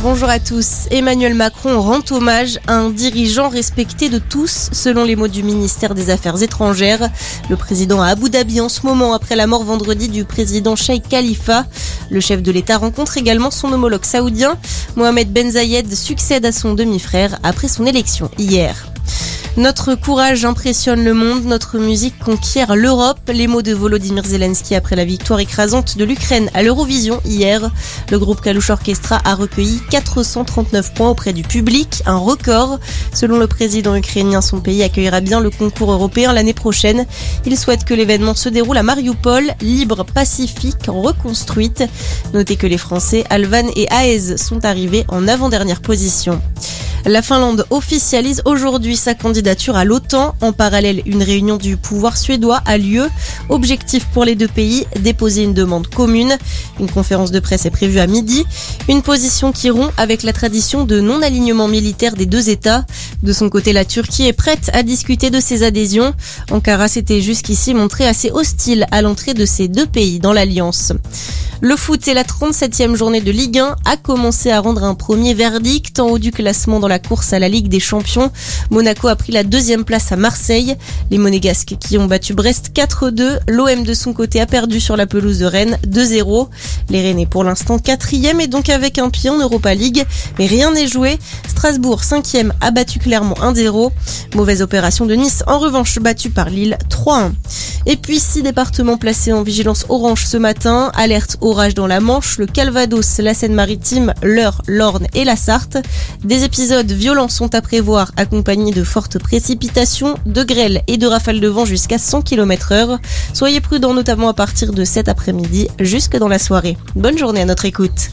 Bonjour à tous. Emmanuel Macron rend hommage à un dirigeant respecté de tous, selon les mots du ministère des Affaires étrangères. Le président à Abu Dhabi en ce moment après la mort vendredi du président Sheikh Khalifa. Le chef de l'État rencontre également son homologue saoudien. Mohamed Ben Zayed succède à son demi-frère après son élection hier. Notre courage impressionne le monde, notre musique conquiert l'Europe. Les mots de Volodymyr Zelensky après la victoire écrasante de l'Ukraine à l'Eurovision hier. Le groupe Kalush Orchestra a recueilli 439 points auprès du public, un record. Selon le président ukrainien, son pays accueillera bien le concours européen l'année prochaine. Il souhaite que l'événement se déroule à Mariupol, libre, pacifique, reconstruite. Notez que les Français Alvan et Aez sont arrivés en avant-dernière position. La Finlande officialise aujourd'hui sa candidature à l'OTAN. En parallèle, une réunion du pouvoir suédois a lieu. Objectif pour les deux pays, déposer une demande commune. Une conférence de presse est prévue à midi. Une position qui rompt avec la tradition de non-alignement militaire des deux États. De son côté, la Turquie est prête à discuter de ses adhésions. Ankara s'était jusqu'ici montré assez hostile à l'entrée de ces deux pays dans l'alliance. Le foot et la 37e journée de Ligue 1 a commencé à rendre un premier verdict en haut du classement dans la course à la Ligue des Champions. Monaco a pris la deuxième place à Marseille. Les Monégasques qui ont battu Brest 4-2. L'OM de son côté a perdu sur la pelouse de Rennes 2-0. Les Rennais pour l'instant quatrième et donc avec un pied en Europa League. Mais rien n'est joué. Strasbourg 5e a battu Clermont 1-0. Mauvaise opération de Nice en revanche battue par Lille 3-1. Et puis six départements placés en vigilance orange ce matin. Alerte orage dans la Manche, le Calvados, la Seine-Maritime, l'Eure, l'Orne et la Sarthe. Des épisodes violents sont à prévoir, accompagnés de fortes précipitations, de grêles et de rafales de vent jusqu'à 100 km heure. Soyez prudents notamment à partir de cet après-midi jusque dans la soirée. Bonne journée à notre écoute.